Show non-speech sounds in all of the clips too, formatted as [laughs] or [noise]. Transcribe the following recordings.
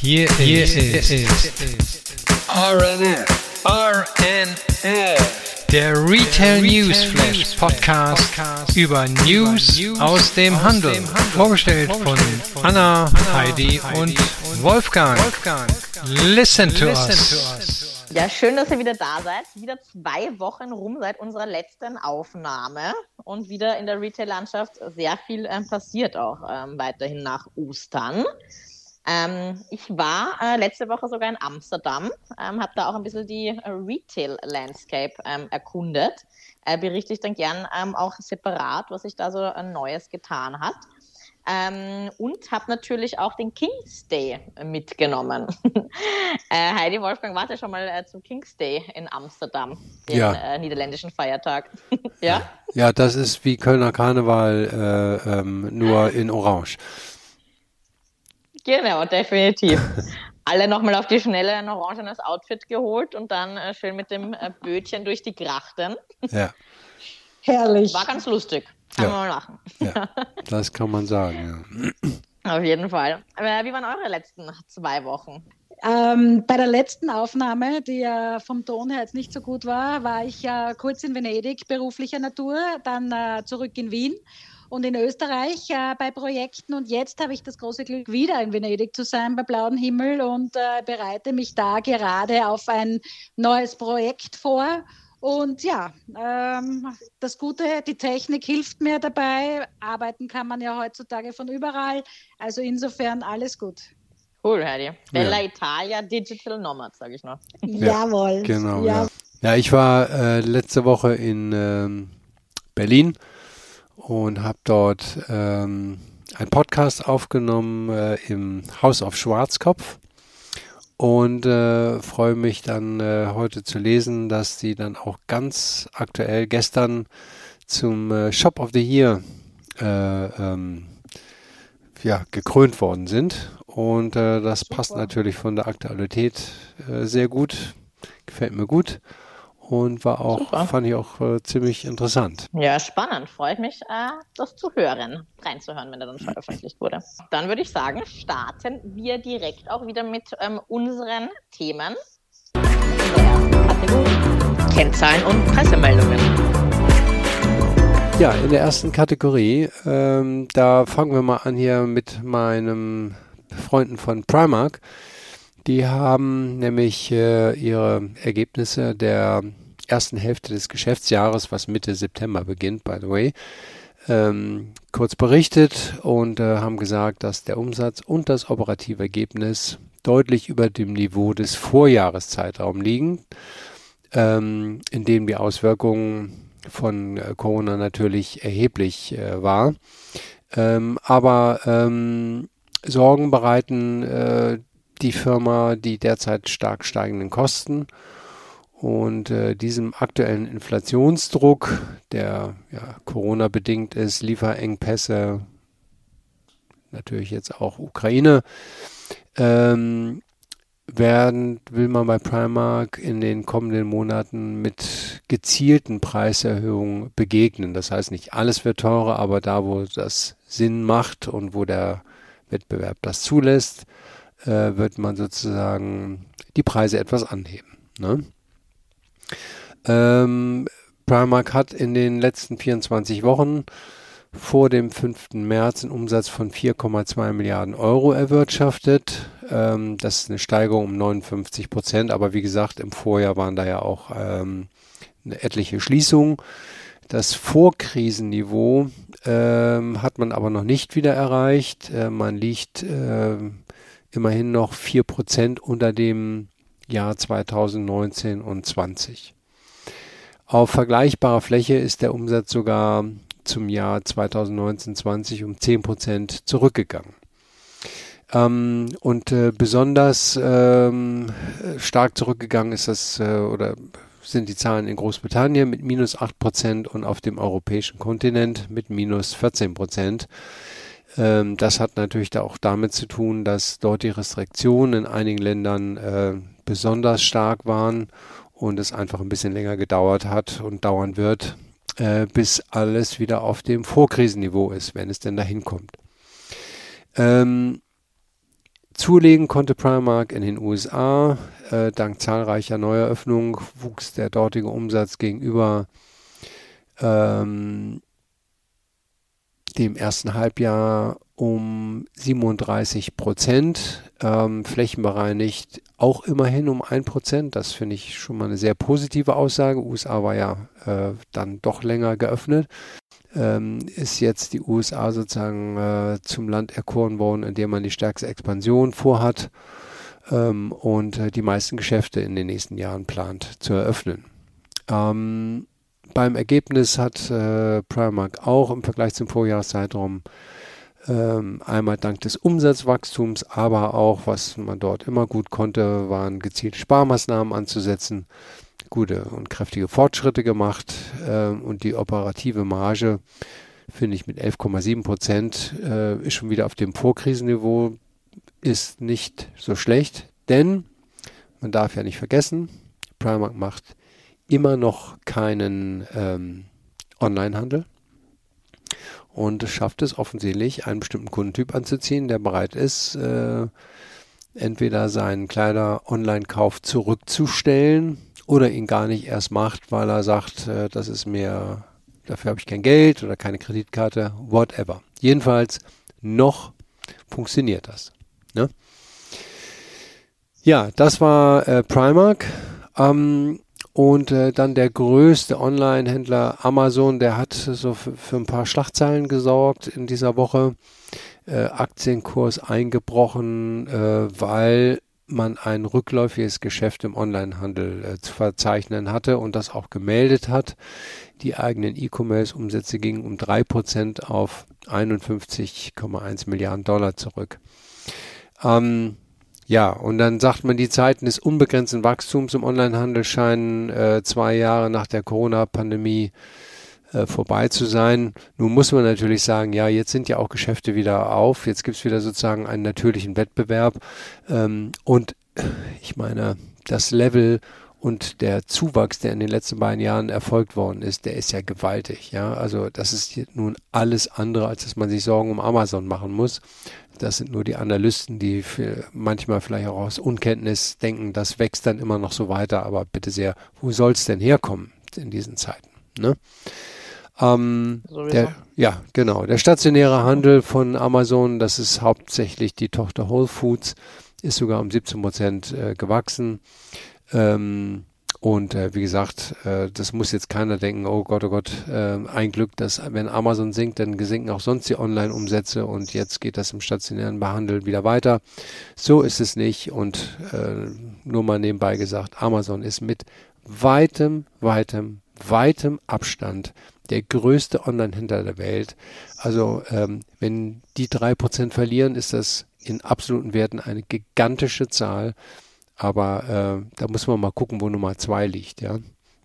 Hier, hier ist, ist RNF, RNF, der Retail News Flash Podcast über News aus dem Handel. Vorgestellt von Anna, Heidi und Wolfgang. Listen to us. Ja, schön, dass ihr wieder da seid. Wieder zwei Wochen rum seit unserer letzten Aufnahme und wieder in der Retail-Landschaft sehr viel ähm, passiert auch ähm, weiterhin nach Ostern. Ähm, ich war äh, letzte Woche sogar in Amsterdam, ähm, habe da auch ein bisschen die äh, Retail-Landscape ähm, erkundet. Äh, berichte ich dann gern ähm, auch separat, was sich da so ein Neues getan hat. Ähm, und habe natürlich auch den King's Day mitgenommen. [laughs] äh, Heidi Wolfgang warte schon mal äh, zum King's Day in Amsterdam, den Ja. äh, niederländischen Feiertag. [laughs] ja? Ja, das ist wie Kölner Karneval, äh, ähm, nur in Orange. Genau, definitiv. [laughs] Alle nochmal auf die Schnelle ein orangenes Outfit geholt und dann äh, schön mit dem äh, Bötchen durch die Grachten. Ja, [laughs] Herrlich. War ganz lustig. Kann Ja. man mal machen. ja, das kann man sagen. [clears throat] Auf jeden Fall. Äh, wie waren eure letzten zwei Wochen? Ähm, bei der letzten Aufnahme, die ja vom Ton her jetzt nicht so gut war, war ich ja kurz in Venedig beruflicher Natur, dann äh, zurück in Wien und in Österreich äh, bei Projekten. Und jetzt habe ich das große Glück, wieder in Venedig zu sein bei blauem Himmel und äh, bereite mich da gerade auf ein neues Projekt vor. Und ja, ähm, das Gute, die Technik hilft mir dabei. Arbeiten kann man ja heutzutage von überall. Also insofern alles gut. Cool, Heidi. Bella Ja. Italia Digital Nomad, sage ich noch. [laughs] Jawohl. Genau, Ja. ja. Ja, ich war äh, letzte Woche in ähm, Berlin und habe dort ähm, einen Podcast aufgenommen äh, im Haus auf Schwarzkopf. Und äh, freue mich dann äh, heute zu lesen, dass die dann auch ganz aktuell gestern zum äh, Shop of the Year äh, ähm, ja, gekrönt worden sind. Und äh, das passt natürlich von der Aktualität äh, sehr gut, gefällt mir gut und war auch, Super. fand ich auch äh, ziemlich interessant. Ja, spannend. Freue ich mich, äh, das zu hören, reinzuhören, wenn er dann veröffentlicht wurde. Dann würde ich sagen, starten wir direkt auch wieder mit ähm, unseren Themen. In der ersten Kategorie. Kennzahlen und Pressemeldungen. Ja, in der ersten Kategorie, ähm, da fangen wir mal an hier mit meinen Freunden von Primark. Die haben nämlich äh, ihre Ergebnisse der ersten Hälfte des Geschäftsjahres, was Mitte September beginnt, by the way, ähm, kurz berichtet und äh, haben gesagt, dass der Umsatz und das operative Ergebnis deutlich über dem Niveau des Vorjahreszeitraums liegen, ähm, in dem die Auswirkungen von äh, Corona natürlich erheblich äh, war. Ähm, aber ähm, Sorgen bereiten äh, die Firma die derzeit stark steigenden Kosten und äh, diesem aktuellen Inflationsdruck, der ja, Corona bedingt ist, Lieferengpässe, natürlich jetzt auch Ukraine, ähm, werden, will man bei Primark in den kommenden Monaten mit gezielten Preiserhöhungen begegnen. Das heißt, nicht alles wird teurer, aber da, wo das Sinn macht und wo der Wettbewerb das zulässt, äh, wird man sozusagen die Preise etwas anheben. Ne? Ähm, Primark hat in den letzten 24 Wochen vor dem 5. März einen Umsatz von 4,2 Milliarden Euro erwirtschaftet. Ähm, das ist eine Steigerung um 59 Prozent, aber wie gesagt, im Vorjahr waren da ja auch ähm, etliche Schließungen. Das Vorkrisenniveau ähm, hat man aber noch nicht wieder erreicht. Äh, man liegt ähm, immerhin noch 4 Prozent unter dem Jahr 2019 und 20. Auf vergleichbarer Fläche ist der Umsatz sogar zum Jahr 2019-20 um 10 Prozent zurückgegangen. Ähm, und äh, besonders ähm, stark zurückgegangen ist das äh, oder sind die Zahlen in Großbritannien mit minus 8 Prozent und auf dem europäischen Kontinent mit minus 14 Prozent. Ähm, das hat natürlich da auch damit zu tun, dass dort die Restriktionen in einigen Ländern äh, besonders stark waren und es einfach ein bisschen länger gedauert hat und dauern wird, äh, bis alles wieder auf dem Vorkrisenniveau ist, wenn es denn dahin kommt. Ähm, zulegen konnte Primark in den USA. Äh, dank zahlreicher Neueröffnungen wuchs der dortige Umsatz gegenüber ähm, dem ersten Halbjahr um 37 Prozent, ähm, flächenbereinigt auch immerhin um 1 Prozent. Das finde ich schon mal eine sehr positive Aussage. USA war ja äh, dann doch länger geöffnet. Ähm, ist jetzt die USA sozusagen äh, zum Land erkoren worden, in dem man die stärkste Expansion vorhat ähm, und äh, die meisten Geschäfte in den nächsten Jahren plant zu eröffnen. Ähm, beim Ergebnis hat äh, Primark auch im Vergleich zum Vorjahreszeitraum ähm, einmal dank des Umsatzwachstums, aber auch, was man dort immer gut konnte, waren gezielte Sparmaßnahmen anzusetzen, gute und kräftige Fortschritte gemacht äh, und die operative Marge, finde ich, mit 11,7 Prozent äh, ist schon wieder auf dem Vorkrisenniveau, ist nicht so schlecht, denn man darf ja nicht vergessen, Primark macht immer noch keinen ähm, Onlinehandel und schafft es offensichtlich, einen bestimmten Kundentyp anzuziehen, der bereit ist, äh, entweder seinen Kleider-Online-Kauf zurückzustellen oder ihn gar nicht erst macht, weil er sagt, äh, das ist mir, dafür habe ich kein Geld oder keine Kreditkarte, whatever. Jedenfalls noch funktioniert das. Ne? Ja, das war äh, Primark. Ähm, und äh, dann der größte Online-Händler Amazon, der hat so für, ein paar Schlagzeilen gesorgt in dieser Woche. Äh, Aktienkurs eingebrochen, äh, weil man ein rückläufiges Geschäft im Onlinehandel äh, zu verzeichnen hatte und das auch gemeldet hat. Die eigenen E-Commerce-Umsätze gingen um drei Prozent auf 51,1 Milliarden Dollar zurück. Ähm, ja, und dann sagt man, die Zeiten des unbegrenzten Wachstums im Onlinehandel scheinen äh, zwei Jahre nach der Corona-Pandemie äh, vorbei zu sein. Nun muss man natürlich sagen, ja, jetzt sind ja auch Geschäfte wieder auf, jetzt gibt's wieder sozusagen einen natürlichen Wettbewerb. Ähm, und ich meine, das Level und der Zuwachs, der in den letzten beiden Jahren erfolgt worden ist, der ist ja gewaltig. Ja, also das ist nun alles andere, als dass man sich Sorgen um Amazon machen muss. Das sind nur die Analysten, die manchmal vielleicht auch aus Unkenntnis denken, das wächst dann immer noch so weiter. Aber bitte sehr, wo soll es denn herkommen in diesen Zeiten? Ne? Ähm, der, ja, genau. Der stationäre Handel von Amazon, das ist hauptsächlich die Tochter Whole Foods, ist sogar um 17 Prozent äh, gewachsen. Ähm, und äh, wie gesagt, äh, das muss jetzt keiner denken, oh Gott, oh Gott, äh, ein Glück, dass wenn Amazon sinkt, dann sinken auch sonst die Online-Umsätze und jetzt geht das im stationären Behandeln wieder weiter. So ist es nicht und äh, nur mal nebenbei gesagt, Amazon ist mit weitem, weitem, weitem Abstand der größte Online-Händler der Welt. Also ähm, wenn die drei Prozent verlieren, ist das in absoluten Werten eine gigantische Zahl. Aber äh, da muss man mal gucken, wo Nummer zwei liegt. Ja,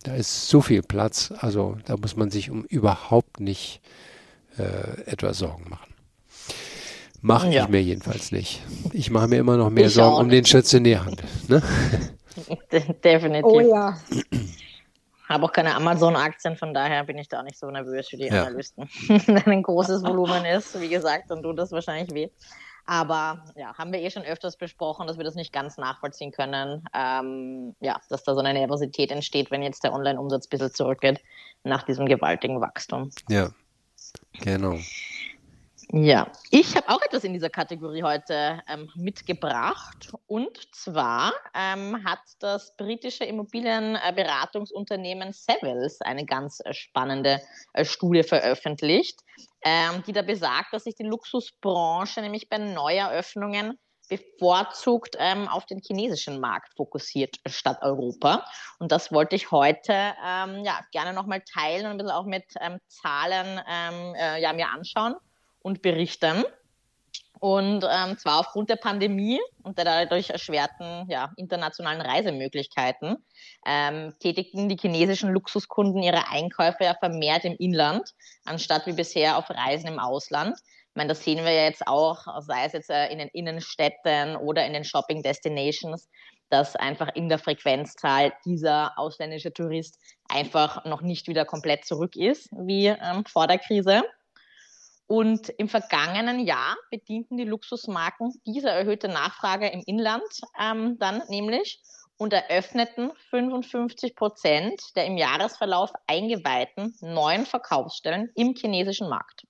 da ist so viel Platz. Also da muss man sich um überhaupt nicht äh, etwas Sorgen machen. Mache ja. ich mir jedenfalls nicht. Ich mache mir immer noch mehr ich Sorgen um den Stationärhandel. Ne? Definitiv. Oh ja. Habe auch keine Amazon-Aktien, von daher bin ich da auch nicht so nervös für die ja. Analysten. [laughs] Wenn ein großes Volumen ist, wie gesagt, dann tut das wahrscheinlich weh. Aber ja, haben wir eh schon öfters besprochen, dass wir das nicht ganz nachvollziehen können. Ähm, ja, dass da so eine Nervosität entsteht, wenn jetzt der Online-Umsatz ein bisschen zurückgeht nach diesem gewaltigen Wachstum. Ja, genau. Ja, ich habe auch etwas in dieser Kategorie heute ähm, mitgebracht. Und zwar ähm, hat das britische Immobilienberatungsunternehmen Savills eine ganz spannende äh, Studie veröffentlicht, ähm, die da besagt, dass sich die Luxusbranche nämlich bei Neueröffnungen bevorzugt ähm, auf den chinesischen Markt fokussiert statt Europa. Und das wollte ich heute ähm, ja, gerne nochmal teilen und ein bisschen auch mit ähm, Zahlen ähm, äh, ja, mir anschauen und berichten. Und ähm, zwar aufgrund der Pandemie und der dadurch erschwerten ja, internationalen Reisemöglichkeiten ähm, tätigten die chinesischen Luxuskunden ihre Einkäufe ja vermehrt im Inland, anstatt wie bisher auf Reisen im Ausland. Ich meine, das sehen wir ja jetzt auch, sei es jetzt äh, in den Innenstädten oder in den Shopping Destinations, dass einfach in der Frequenzzahl dieser ausländische Tourist einfach noch nicht wieder komplett zurück ist wie ähm, vor der Krise. Und im vergangenen Jahr bedienten die Luxusmarken diese erhöhte Nachfrage im Inland ähm, dann nämlich und eröffneten 55 Prozent der im Jahresverlauf eingeweihten neuen Verkaufsstellen im chinesischen Markt.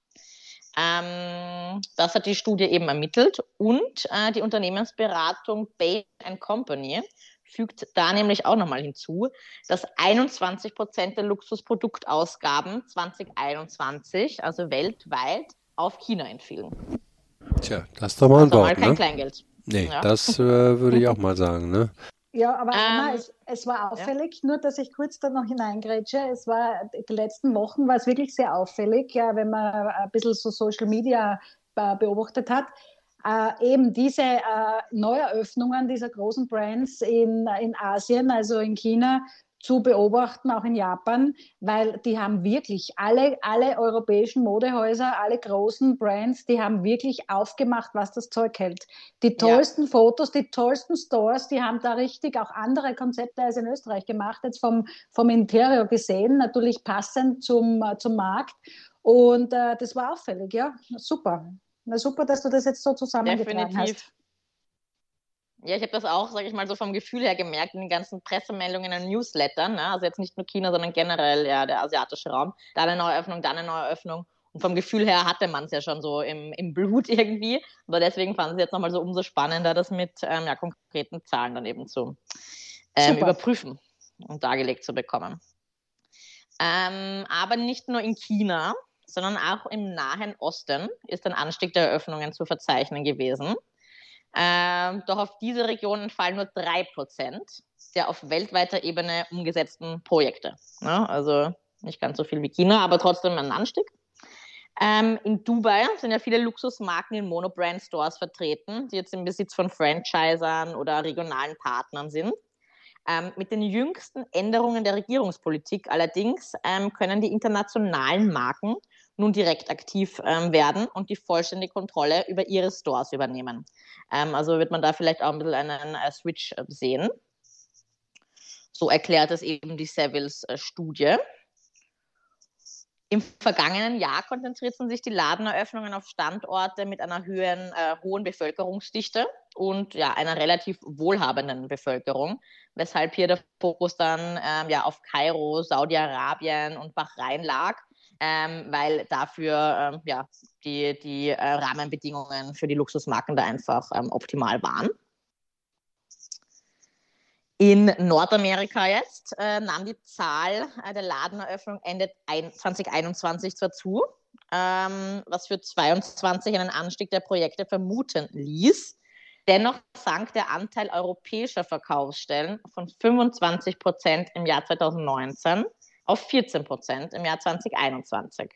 Ähm, das hat die Studie eben ermittelt und äh, die Unternehmensberatung Bain Company fügt da nämlich auch nochmal hinzu, dass 21 Prozent der Luxusproduktausgaben 2021, also weltweit, auf China entfielen. Tja, das ist doch mal ein also Wort, mal kein ne? Kleingeld. Nee, Ja. das äh, würde ich auch mal sagen, ne? Ja, aber Anna, Ähm, es, es war auffällig, nur dass ich kurz da noch hineingrätsche, es war, die letzten Wochen war es wirklich sehr auffällig, ja, wenn man ein bisschen so Social Media äh, beobachtet hat, äh, eben diese äh, Neueröffnungen dieser großen Brands in, in Asien, also in China, zu beobachten, auch in Japan, weil die haben wirklich alle, alle europäischen Modehäuser, alle großen Brands, die haben wirklich aufgemacht, was das Zeug hält. Die tollsten Fotos, die tollsten Stores, die haben da richtig auch andere Konzepte als in Österreich gemacht, jetzt vom, vom Interior gesehen, natürlich passend zum, äh, zum Markt. Und äh, das war auffällig, ja, super. Na super, dass du das jetzt so zusammengetragen Definitiv. hast. Ja, ich habe das auch, sage ich mal, so vom Gefühl her gemerkt in den ganzen Pressemeldungen und Newslettern. Ne? Also jetzt nicht nur China, sondern generell ja der asiatische Raum. Da eine Neueröffnung, da eine Neueröffnung. Und vom Gefühl her hatte man es ja schon so im, im Blut [laughs] irgendwie. Aber deswegen fanden sie jetzt nochmal so umso spannender, das mit ähm, ja, konkreten Zahlen dann eben zu ähm, überprüfen und dargelegt zu bekommen. Ähm, aber nicht nur in China, sondern auch im Nahen Osten ist ein Anstieg der Eröffnungen zu verzeichnen gewesen. Ähm, doch auf diese Region entfallen nur drei Prozent der auf weltweiter Ebene umgesetzten Projekte. Ja, also nicht ganz so viel wie China, aber trotzdem ein Anstieg. Ähm, in Dubai sind ja viele Luxusmarken in Monobrand-Stores vertreten, die jetzt im Besitz von Franchisern oder regionalen Partnern sind. Ähm, mit den jüngsten Änderungen der Regierungspolitik allerdings ähm, können die internationalen Marken nun direkt aktiv ähm, werden und die vollständige Kontrolle über ihre Stores übernehmen. Ähm, also wird man da vielleicht auch ein bisschen einen äh, Switch äh, sehen. So erklärt es eben die Savills äh, Studie. Im vergangenen Jahr konzentrierten sich die Ladeneröffnungen auf Standorte mit einer höheren, äh, hohen Bevölkerungsdichte und ja, einer relativ wohlhabenden Bevölkerung, weshalb hier der Fokus dann ähm, ja, auf Kairo, Saudi-Arabien und Bahrain lag, ähm, weil dafür ähm, ja, die, die äh, Rahmenbedingungen für die Luxusmarken da einfach ähm, optimal waren. In Nordamerika jetzt äh, nahm die Zahl äh, der Ladeneröffnung Ende ein, 2021 zwar zu, ähm, was für 2022 einen Anstieg der Projekte vermuten ließ. Dennoch sank der Anteil europäischer Verkaufsstellen von 25 Prozent im Jahr 2019 auf 14 Prozent im Jahr 2021.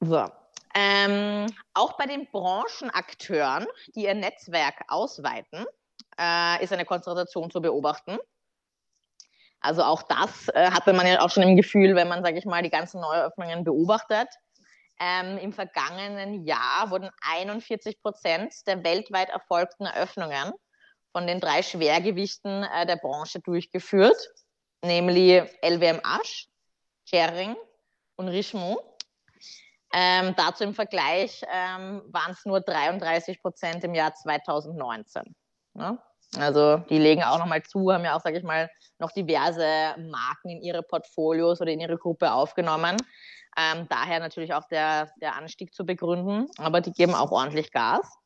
So. Ähm, auch bei den Branchenakteuren, die ihr Netzwerk ausweiten, äh, ist eine Konzentration zu beobachten. Also auch das äh, hatte man ja auch schon im Gefühl, wenn man, sage ich mal, die ganzen Neueröffnungen beobachtet. Ähm, Im vergangenen Jahr wurden 41 Prozent der weltweit erfolgten Eröffnungen von den drei Schwergewichten äh, der Branche durchgeführt, nämlich LWMH, Kering und Richemont. Ähm, dazu im Vergleich ähm, waren es nur 33 Prozent im Jahr 2019. Ne? Also die legen auch nochmal zu, haben ja auch, sage ich mal, noch diverse Marken in ihre Portfolios oder in ihre Gruppe aufgenommen. Ähm, daher natürlich auch der, der Anstieg zu begründen, aber die geben auch ordentlich Gas.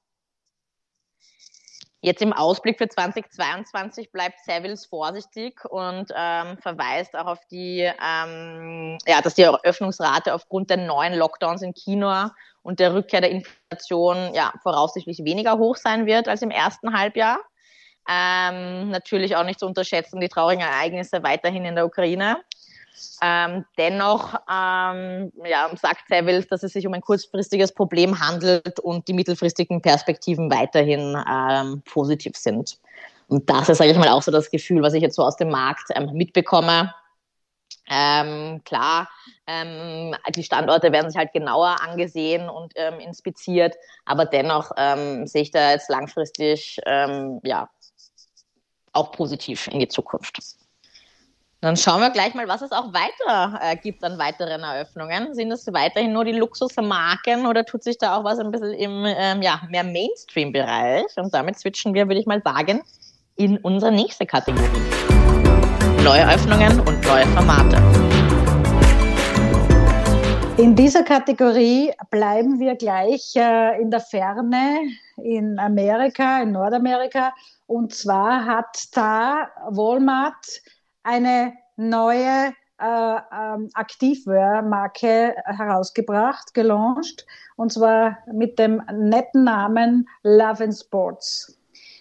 Jetzt im Ausblick für 2022 bleibt Savills vorsichtig und ähm, verweist auch auf die, ähm, ja, dass die Eröffnungsrate aufgrund der neuen Lockdowns in China und der Rückkehr der Inflation ja voraussichtlich weniger hoch sein wird als im ersten Halbjahr. Ähm, natürlich auch nicht zu unterschätzen die traurigen Ereignisse weiterhin in der Ukraine. Ähm, dennoch ähm, ja, sagt Savills, dass es sich um ein kurzfristiges Problem handelt und die mittelfristigen Perspektiven weiterhin ähm, positiv sind. Und das ist, sage ich mal, auch so das Gefühl, was ich jetzt so aus dem Markt ähm, mitbekomme. Ähm, klar, ähm, die Standorte werden sich halt genauer angesehen und inspiziert, aber dennoch sehe ich da jetzt langfristig ja auch positiv in die Zukunft. Dann schauen wir gleich mal, was es auch weiter äh, gibt an weiteren Eröffnungen. Sind es weiterhin nur die Luxusmarken oder tut sich da auch was ein bisschen im ähm, ja, mehr Mainstream-Bereich? Und damit switchen wir, würde ich mal sagen, in unsere nächste Kategorie. Neue Öffnungen und neue Formate. In dieser Kategorie bleiben wir gleich äh, in der Ferne in Amerika, in Nordamerika. Und zwar hat da Walmart eine neue äh, ähm, Aktivwear-Marke herausgebracht, gelauncht, und zwar mit dem netten Namen Love and Sports.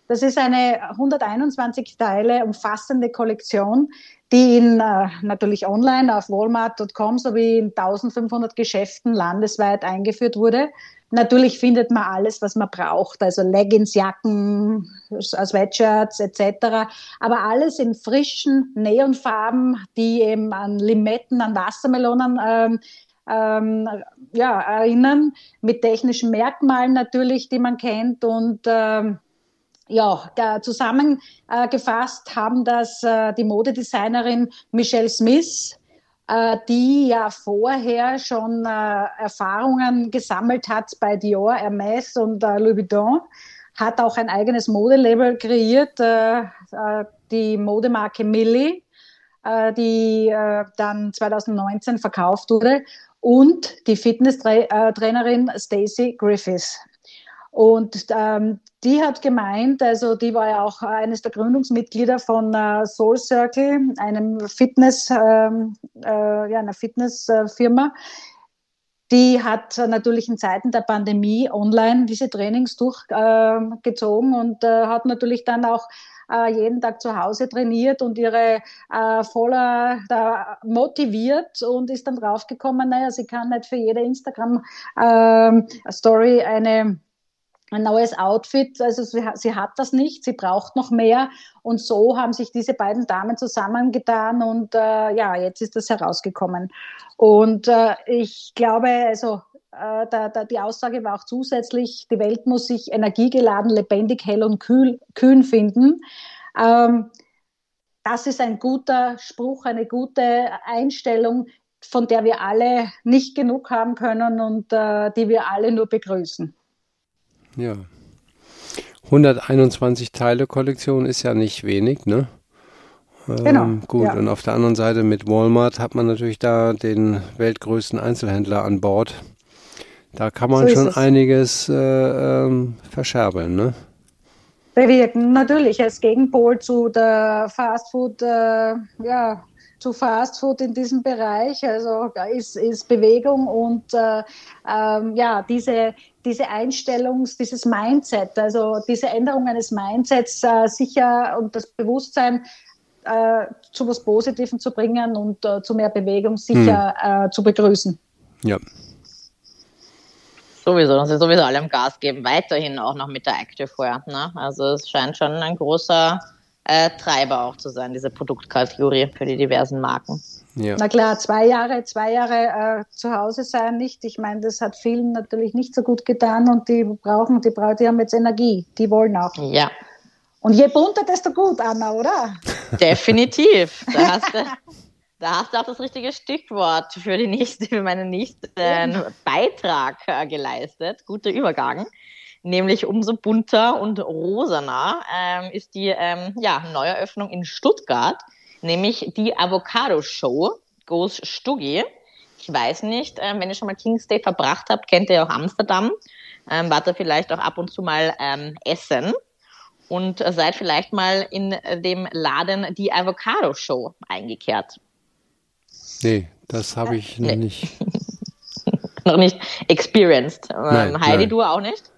Das ist eine 121 Teile umfassende Kollektion, die in, äh, natürlich online auf walmart.com sowie in 1500 Geschäften landesweit eingeführt wurde. Natürlich findet man alles, was man braucht, also Leggings, Jacken, Sweatshirts etc. Aber alles in frischen Neonfarben, die eben an Limetten, an Wassermelonen ähm, ähm, ja, erinnern, mit technischen Merkmalen natürlich, die man kennt. Und ähm, ja, zusammengefasst haben das äh, die Modedesignerin Michelle Smith äh, die ja vorher schon äh, Erfahrungen gesammelt hat bei Dior, Hermes und äh, Louis Vuitton, hat auch ein eigenes Modelabel kreiert, die Modemarke Millie, die dann 2019 verkauft wurde und die Fitnesstrainerin Stacey Griffiths. Und ähm, die hat gemeint, also die war ja auch eines der Gründungsmitglieder von äh, Soul Circle, einem Fitness, ähm, äh, ja, einer Fitnessfirma. Die hat natürlich in Zeiten der Pandemie online diese Trainings durchgezogen äh, und hat natürlich dann auch äh, jeden Tag zu Hause trainiert und ihre äh, voller da motiviert und ist dann draufgekommen, naja, sie kann nicht für jede Instagram-Story ähm, eine ein neues Outfit. Also sie, sie, hat das nicht, sie braucht noch mehr. Und so haben sich diese beiden Damen zusammengetan und äh, ja, jetzt ist das herausgekommen. Und äh, ich glaube, also äh, da, da, die Aussage war auch zusätzlich, die Welt muss sich energiegeladen, lebendig, hell und kühl, kühn finden. Ähm, das ist ein guter Spruch, eine gute Einstellung, von der wir alle nicht genug haben können und äh, die wir alle nur begrüßen. Ja. 121 Teile Kollektion ist ja nicht wenig, ne? Ähm, genau. Gut, ja. und auf der anderen Seite mit Walmart hat man natürlich da den weltgrößten Einzelhändler an Bord. Da kann man so schon einiges äh, ähm, verscherbeln, ne? Bewirken, natürlich als Gegenpol zu der Fastfood, äh, ja, zu Fast Food in diesem Bereich. Also da ist, ist Bewegung und äh, ähm, ja, diese, diese Einstellung, dieses Mindset, also diese Änderung eines Mindsets äh, sicher und das Bewusstsein äh, zu was Positivem zu bringen und äh, zu mehr Bewegung sicher hm. Äh, zu begrüßen. Ja. Sowieso, dass sie sowieso allem Gas geben, weiterhin auch noch mit der Activewear. Ne? Also es scheint schon ein großer äh, Treiber auch zu sein, diese Produktkategorie für die diversen Marken. Ja. Na klar, zwei Jahre, zwei Jahre äh, zu Hause sein nicht. Ich meine, das hat vielen natürlich nicht so gut getan und die brauchen, die brauchen, die haben jetzt Energie, die wollen auch. Ja. Und je bunter, desto gut, Anna, oder? [laughs] Definitiv. Da hast du, da hast du auch das richtige Stichwort für, die nächste, für meinen nächsten Beitrag äh, geleistet. Guter Übergang nämlich umso bunter und rosaner ähm, ist die ähm, ja, Neueröffnung in Stuttgart, nämlich die Avocado Show Goes Stuggi. Ich weiß nicht, ähm, wenn ihr schon mal King's Day verbracht habt, kennt ihr ja auch Amsterdam. Ähm, wart ihr vielleicht auch ab und zu mal ähm, essen und seid vielleicht mal in dem Laden die Avocado Show eingekehrt. Nee, das habe ich noch nee. nicht. [laughs] noch nicht experienced. Nein, Heidi, nein. du auch nicht?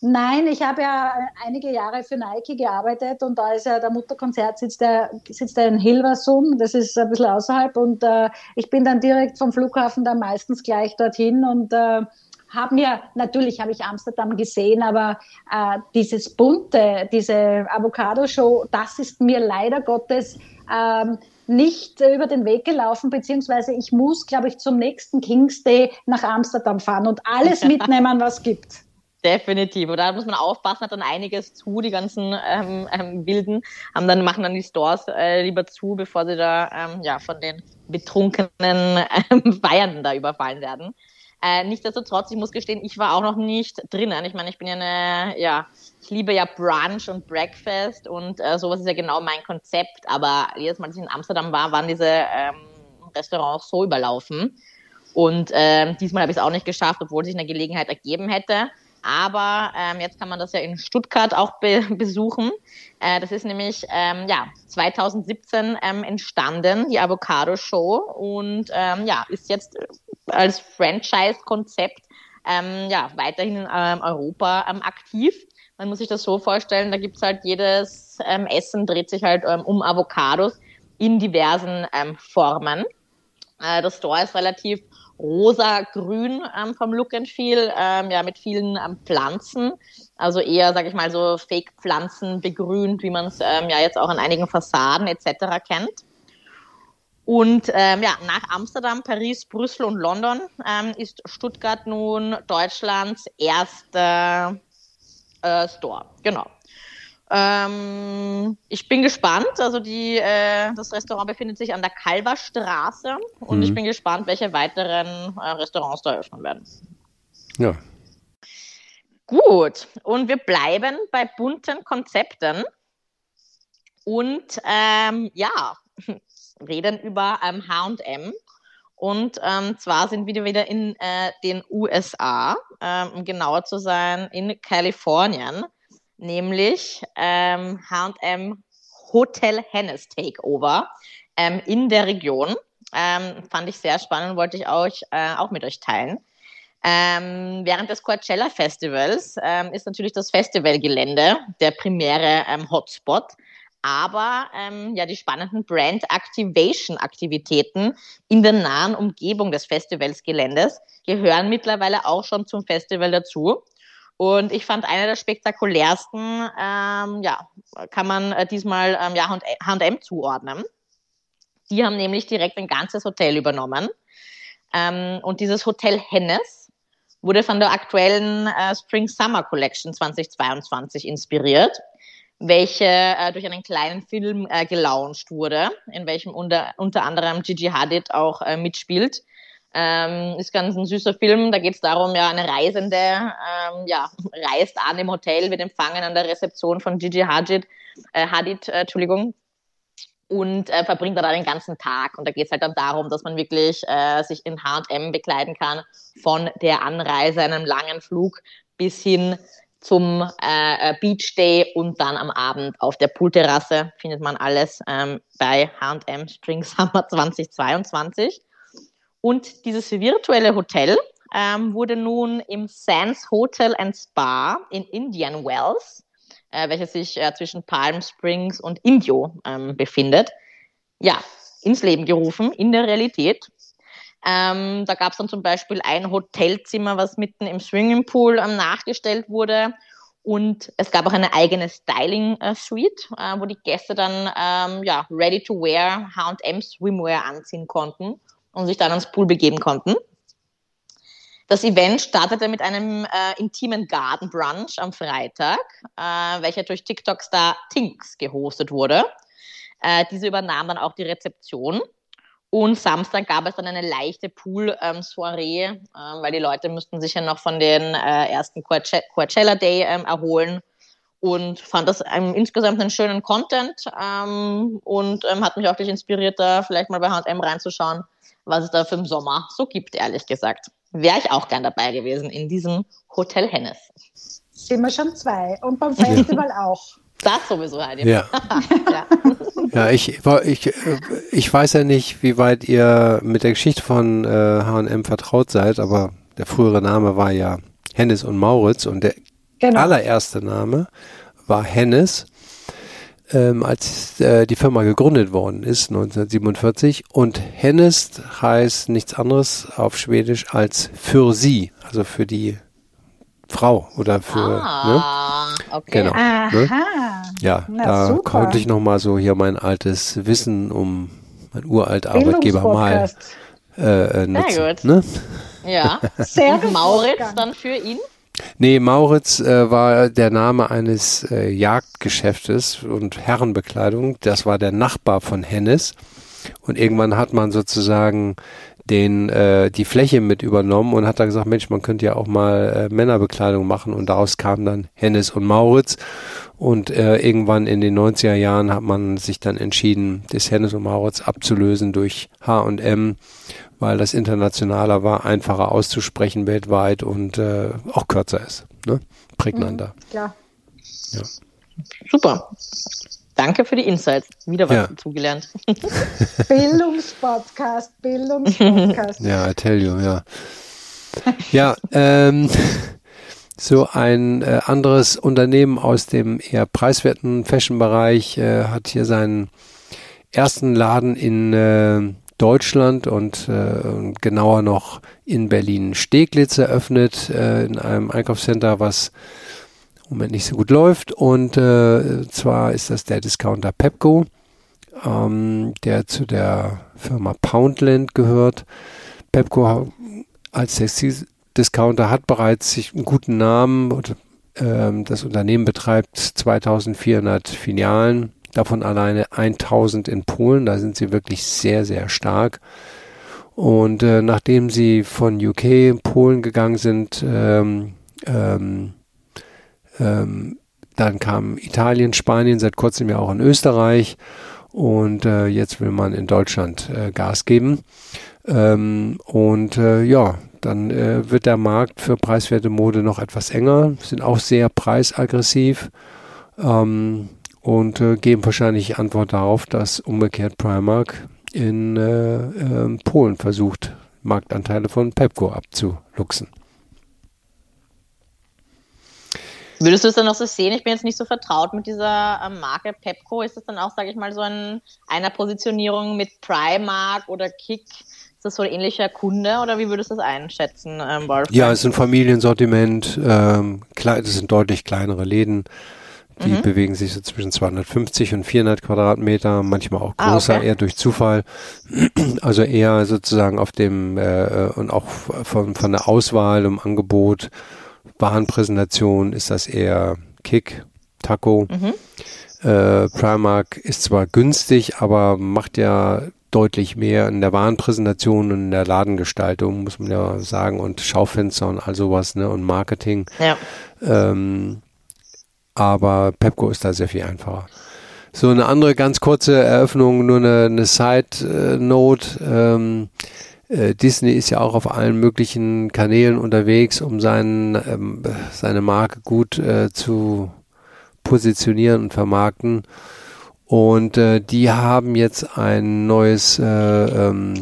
Nein, ich habe ja einige Jahre für Nike gearbeitet und da ist ja der Mutterkonzert sitzt der, sitzt der in Hilversum, das ist ein bisschen außerhalb und äh, ich bin dann direkt vom Flughafen dann meistens gleich dorthin und äh, habe mir, natürlich habe ich Amsterdam gesehen, aber äh, dieses bunte, diese Avocado-Show, das ist mir leider Gottes ähm, nicht äh, über den Weg gelaufen, beziehungsweise ich muss, glaube ich, zum nächsten King's Day nach Amsterdam fahren und alles [laughs] mitnehmen, was gibt. Definitiv. Und da muss man aufpassen, hat dann einiges zu, die ganzen ähm, ähm, Wilden haben dann, machen dann die Stores äh, lieber zu, bevor sie da ähm, ja, von den betrunkenen ähm, [laughs] Feiernden da überfallen werden. Äh, nichtsdestotrotz, ich muss gestehen, ich war auch noch nicht drinnen. Ich meine, ich bin ja eine, ja, ich liebe ja Brunch und Breakfast und äh, sowas ist ja genau mein Konzept. Aber jedes Mal, als ich in Amsterdam war, waren diese ähm, Restaurants so überlaufen. Und äh, diesmal habe ich es auch nicht geschafft, obwohl sich eine Gelegenheit ergeben hätte. Aber ähm, jetzt kann man das ja in Stuttgart auch be besuchen. Äh, das ist nämlich ähm, ja 2017 ähm, entstanden, die Avocado Show und ähm, ja ist jetzt als Franchise-Konzept ähm, ja weiterhin in ähm, Europa aktiv. Man muss sich das so vorstellen, da gibt's halt jedes Essen dreht sich halt um Avocados in diversen Formen. Äh, das Store ist relativ rosa-grün ähm, vom Look and Feel, ähm, ja, mit vielen ähm, Pflanzen. Also eher, sag ich mal, so Fake-Pflanzen begrünt, wie man es ähm, ja jetzt auch an einigen Fassaden etc. kennt. Und ähm, ja, nach Amsterdam, Paris, Brüssel und London ähm, ist Stuttgart nun Deutschlands erster äh, Store. Genau. Ähm, ich bin gespannt. Also die, äh, das Restaurant befindet sich an der Kalverstraße und mhm. ich bin gespannt, welche weiteren äh, Restaurants da eröffnen werden. Ja. Gut, und wir bleiben bei bunten Konzepten und ähm, ja, [laughs] reden über H&M. Und ähm, zwar sind wir wieder in äh, den USA, ähm, um genauer zu sein, in Kalifornien nämlich ähm, H&M Hotel Hennes Takeover ähm, in der Region. Ähm, fand ich sehr spannend, wollte ich euch äh, auch mit euch teilen. Ähm, während des Coachella Festivals ähm, ist natürlich das Festivalgelände der primäre ähm, Hotspot. Aber ähm, ja, die spannenden Brand Activation Aktivitäten in der nahen Umgebung des Festivalsgeländes gehören mittlerweile auch schon zum Festival dazu. Und ich fand eine der spektakulärsten, ähm, ja, kann man äh, diesmal ähm, ja, H&M zuordnen. Die haben nämlich direkt ein ganzes Hotel übernommen. Ähm, und dieses Hotel Hennes wurde von der aktuellen äh, Spring Summer Collection 2022 inspiriert, welche äh, durch einen kleinen Film äh, gelauncht wurde, in welchem unter, unter anderem Gigi Hadid auch äh, mitspielt. Ähm, ist ganz ein süßer Film. Da geht es darum, ja, eine Reisende ähm, ja, reist an im Hotel, wird empfangen an der Rezeption von Gigi Hadid, äh, Hadid äh, Entschuldigung, und äh, verbringt da den ganzen Tag. Und da geht es halt dann darum, dass man wirklich äh, sich in H&M bekleiden kann, von der Anreise, einem langen Flug bis hin zum äh, äh Beach Day und dann am Abend auf der Poolterrasse findet man alles ähm, bei H&M Spring Summer [laughs] 2022. Und dieses virtuelle Hotel ähm, wurde nun im Sands Hotel and Spa in Indian Wells, äh, welches sich äh, zwischen Palm Springs und Indio ähm, befindet, ja, ins Leben gerufen, in der Realität. Ähm, da gab es dann zum Beispiel ein Hotelzimmer, was mitten im Swimmingpool ähm, nachgestellt wurde. Und es gab auch eine eigene Styling-Suite, äh, wo die Gäste dann ähm, ja, ready to wear H&M Swimwear anziehen konnten und sich dann ans Pool begeben konnten. Das Event startete mit einem äh, intimen Garden Brunch am Freitag, äh, welcher durch TikTok-Star Tinks gehostet wurde. Äh, diese übernahm dann auch die Rezeption. Und Samstag gab es dann eine leichte Pool-Soiree, ähm, weil die Leute müssten sich ja noch von den äh, ersten Coachella Day ähm, erholen und fand das ähm, insgesamt einen schönen Content ähm, und ähm, hat mich auch dich inspiriert, da vielleicht mal bei H&M reinzuschauen was es da für den Sommer so gibt, ehrlich gesagt. Wäre ich auch gern dabei gewesen in diesem Hotel Hennes. Sind wir schon zwei. Und beim Festival auch. Das sowieso, Heidi. Ja. [laughs] ja. ja, ich, ich, ich weiß ja nicht, wie weit ihr mit der Geschichte von H&M vertraut seid, aber der frühere Name war ja Hennes und Mauritz und der genau. allererste Name war Hennes ähm, als äh, die Firma gegründet worden ist, 1947. Und Hennes heißt nichts anderes auf Schwedisch als für sie, also für die Frau oder für. Ah, ne? okay. Genau. Ne? Ja, Na, da super. konnte ich nochmal so hier mein altes Wissen um mein uralt Arbeitgeber mal äh, äh, nutzen. Sehr gut. Ne? Ja. Sehr [laughs] gut. Mauritz dann für ihn? Nee, Mauritz äh, war der Name eines äh, Jagdgeschäftes und Herrenbekleidung. Das war der Nachbar von Hennes. Und irgendwann hat man sozusagen den äh, die Fläche mit übernommen und hat dann gesagt, Mensch, man könnte ja auch mal äh, Männerbekleidung machen und daraus kam dann Hennes und Mauritz und äh, irgendwann in den 90er Jahren hat man sich dann entschieden, das Hennes und Mauritz abzulösen durch H&M, weil das internationaler war, einfacher auszusprechen weltweit und äh, auch kürzer ist, ne? prägnanter. Mhm, klar. Ja. Super. Danke für die Insights. Wieder was Ja. dazugelernt. [laughs] Bildungspodcast, Bildungspodcast. Ja, I tell you, ja. Ja, ähm, so ein äh, anderes Unternehmen aus dem eher preiswerten Fashion-Bereich äh, hat hier seinen ersten Laden in äh, Deutschland und äh, genauer noch in Berlin-Steglitz eröffnet, äh, in einem Einkaufscenter, was im Moment nicht so gut läuft. Und äh, zwar ist das der Discounter Pepco, ähm, der zu der Firma Poundland gehört. Pepco als Textildiscounter hat bereits sich einen guten Namen und ähm, das Unternehmen betreibt 2400 Filialen, davon alleine 1000 in Polen. Da sind sie wirklich sehr, sehr stark. Und äh, nachdem sie von UK in Polen gegangen sind, ähm, ähm, ähm, dann kam Italien, Spanien, seit kurzem ja auch in Österreich. Und äh, jetzt will man in Deutschland äh, Gas geben. Ähm, und äh, ja, dann äh, wird der Markt für preiswerte Mode noch etwas enger, sind auch sehr preisaggressiv ähm, und äh, geben wahrscheinlich Antwort darauf, dass umgekehrt Primark in äh, äh, Polen versucht, Marktanteile von Pepco abzuluxen. Würdest du es dann noch so sehen? Ich bin jetzt nicht so vertraut mit dieser ähm, Marke Pepco. Ist das dann auch, sage ich mal, so in einer Positionierung mit Primark oder Kick? Ist das so ein ähnlicher Kunde oder wie würdest du das einschätzen, ähm, Wolf? Ja, es ist ein Familiensortiment, ähm, klein, das sind deutlich kleinere Läden. Die Mhm. bewegen sich so zwischen 250 und 400 Quadratmeter, manchmal auch Ah, größer, okay. eher durch Zufall. Also eher sozusagen auf dem äh, und auch von, von der Auswahl im Angebot, Warenpräsentation ist das eher Kick, Taco. Mhm. Äh, Primark ist zwar günstig, aber macht ja deutlich mehr in der Warenpräsentation und in der Ladengestaltung, muss man ja sagen, und Schaufenster und all sowas, ne, und Marketing. Ja. Ähm, aber Pepco ist da sehr viel einfacher. So eine andere ganz kurze Eröffnung, nur eine, eine Side-Note. Ähm, äh, Disney ist ja auch auf allen möglichen Kanälen unterwegs, um seinen, ähm, seine Marke gut äh, zu positionieren und vermarkten. Und äh, die haben jetzt ein neues äh, ähm,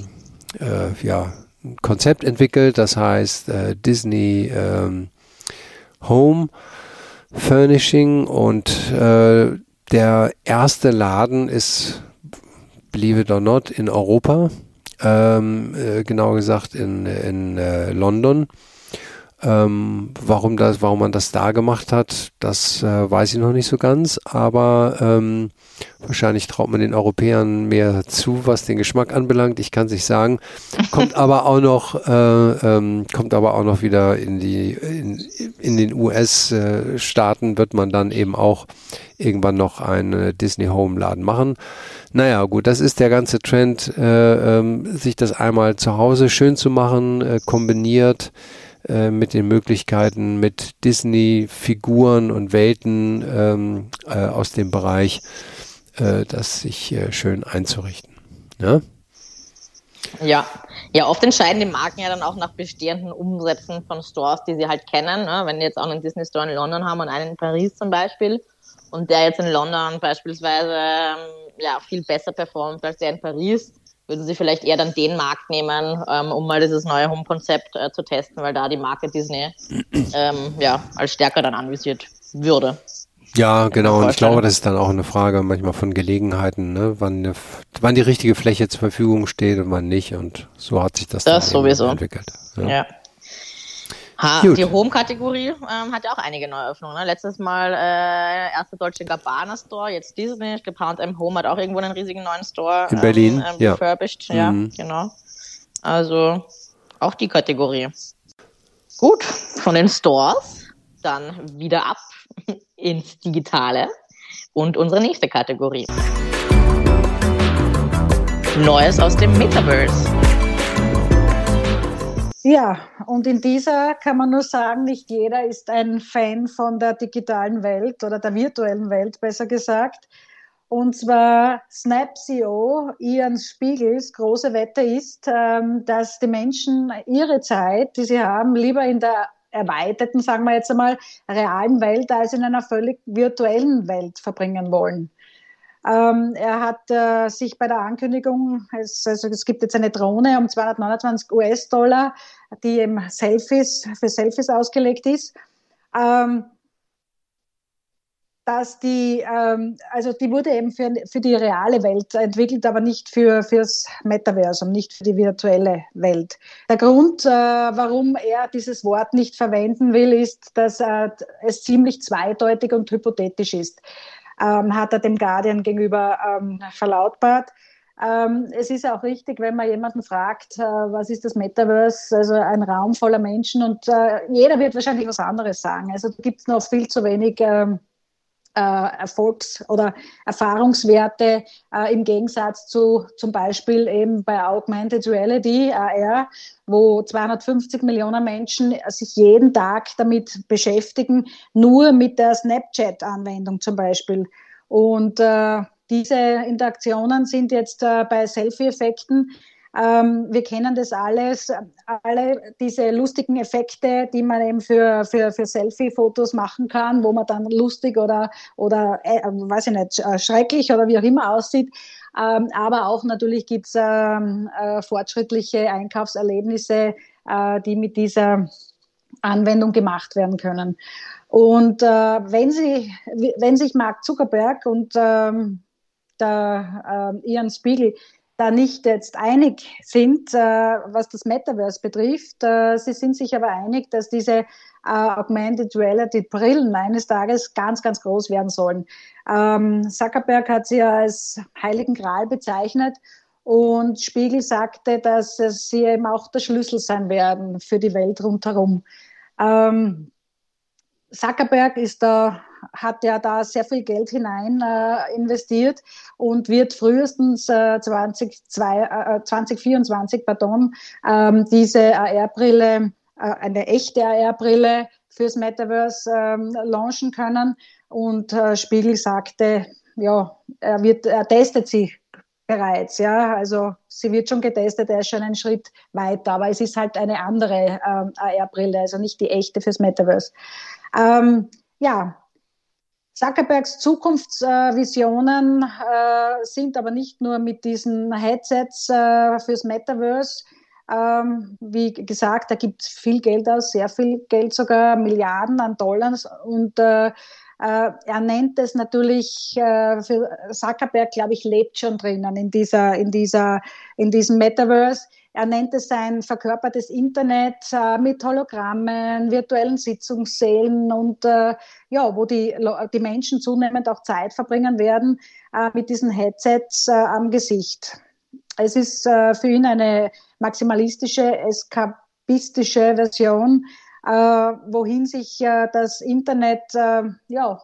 äh, ja, Konzept entwickelt, das heißt äh, Disney ähm, Home Furnishing und äh, der erste Laden ist, believe it or not, in Europa, ähm, äh, genauer gesagt in, in äh, London. Ähm, warum das, warum man das da gemacht hat, das äh, weiß ich noch nicht so ganz, aber ähm, wahrscheinlich traut man den Europäern mehr zu, was den Geschmack anbelangt. Ich kann es nicht sagen. Kommt [laughs] aber auch noch, äh, ähm, kommt aber auch noch wieder in die, in, in den US-Staaten wird man dann eben auch irgendwann noch einen Disney Home Laden machen. Naja, gut, das ist der ganze Trend, äh, ähm, sich das einmal zu Hause schön zu machen, äh, kombiniert äh, mit den Möglichkeiten, mit Disney-Figuren und Welten ähm, äh, aus dem Bereich, äh, das sich äh, schön einzurichten. Ja? Ja. ja, oft entscheiden die Marken ja dann auch nach bestehenden Umsätzen von Stores, die sie halt kennen. Ne? Wenn die jetzt auch einen Disney Store in London haben und einen in Paris zum Beispiel und der jetzt in London beispielsweise ähm, ja, viel besser performt als der in Paris, würden sie vielleicht eher dann den Markt nehmen, ähm, um mal dieses neue Home-Konzept äh, zu testen, weil da die Marke Disney ähm, ja, als stärker dann anvisiert würde. Ja, genau. Und ich glaube, das ist dann auch eine Frage manchmal von Gelegenheiten, ne? wann, eine, wann die richtige Fläche zur Verfügung steht und wann nicht. Und so hat sich das, Das dann sowieso. entwickelt. Ja. Ja. Ha, Gut. die Home-Kategorie ähm, hat ja auch einige Neueröffnungen. Ne? Letztes Mal äh, erste deutsche Gabbana Store, jetzt Disney. Ich glaube, H&M Home hat auch irgendwo einen riesigen neuen Store. In Berlin, ähm, ja. refurbished. Ja, Mhm. genau. Also auch die Kategorie. Gut, von den Stores dann wieder ab [laughs] ins Digitale und unsere nächste Kategorie. Neues aus dem Metaverse. Ja, und in dieser kann man nur sagen, nicht jeder ist ein Fan von der digitalen Welt oder der virtuellen Welt, besser gesagt. Und zwar Snap CEO Ian Spiegels große Wette ist, ähm, dass die Menschen ihre Zeit, die sie haben, lieber in der erweiterten, sagen wir jetzt einmal, realen Welt als in einer völlig virtuellen Welt verbringen wollen. Ähm, er hat äh, sich bei der Ankündigung, es, also es gibt jetzt eine Drohne um 229 US-Dollar, die eben Selfies, für Selfies ausgelegt ist. Ähm, dass die, ähm, also die wurde eben für, für die reale Welt entwickelt, aber nicht für fürs Metaversum, nicht für die virtuelle Welt. Der Grund, äh, warum er dieses Wort nicht verwenden will, ist, dass äh, es ziemlich zweideutig und hypothetisch ist, hat er dem Guardian gegenüber ähm, verlautbart. Ähm, es ist auch richtig, wenn man jemanden fragt, äh, was ist das Metaverse, also ein Raum voller Menschen und äh, jeder wird wahrscheinlich was anderes sagen. Also da gibt es noch viel zu wenig ähm, äh, Erfolgs- oder Erfahrungswerte äh, im Gegensatz zu zum Beispiel eben bei Augmented Reality, AR, wo 250 Millionen Menschen sich jeden Tag damit beschäftigen, nur mit der Snapchat-Anwendung zum Beispiel. Und äh, diese Interaktionen sind jetzt äh, bei Selfie-Effekten ähm, wir kennen das alles, alle diese lustigen Effekte, die man eben für, für, für Selfie-Fotos machen kann, wo man dann lustig oder, oder äh, weiß ich nicht, äh, schrecklich oder wie auch immer aussieht. Ähm, aber auch natürlich gibt es ähm, äh, fortschrittliche Einkaufserlebnisse, äh, die mit dieser Anwendung gemacht werden können. Und äh, wenn, Sie, wenn sich Mark Zuckerberg und ähm, der äh, Ian Spiegel da nicht jetzt einig sind, äh, was das Metaverse betrifft. Äh, sie sind sich aber einig, dass diese äh, Augmented Reality Brillen eines Tages ganz, ganz groß werden sollen. Ähm, Zuckerberg hat sie ja als Heiligen Gral bezeichnet und Spiegel sagte, dass sie eben auch der Schlüssel sein werden für die Welt rundherum. Ähm, Zuckerberg ist da hat ja da sehr viel Geld hinein äh, investiert und wird frühestens äh, 20, zwei, äh, 2024 pardon, ähm, diese AR-Brille, äh, eine echte AR-Brille fürs Metaverse ähm, launchen können. Und äh, Spiegel sagte, ja, er, wird, er testet sie bereits, ja, also sie wird schon getestet, er ist schon einen Schritt weiter, aber es ist halt eine andere ähm, AR-Brille, also nicht die echte fürs Metaverse. Ähm, ja, Zuckerbergs Zukunftsvisionen äh, sind aber nicht nur mit diesen Headsets äh, fürs Metaverse. Ähm, wie gesagt, da gibt es viel Geld aus, sehr viel Geld, sogar Milliarden an Dollars. Und äh, er nennt es natürlich äh, für Zuckerberg, glaube ich, lebt schon drinnen in dieser, in dieser, in diesem Metaverse. Er nennt es ein verkörpertes Internet äh, mit Hologrammen, virtuellen Sitzungssälen und äh, ja, wo die, die Menschen zunehmend auch Zeit verbringen werden äh, mit diesen Headsets äh, am Gesicht. Es ist äh, für ihn eine maximalistische, eskapistische Version, äh, wohin sich das Internet, ja,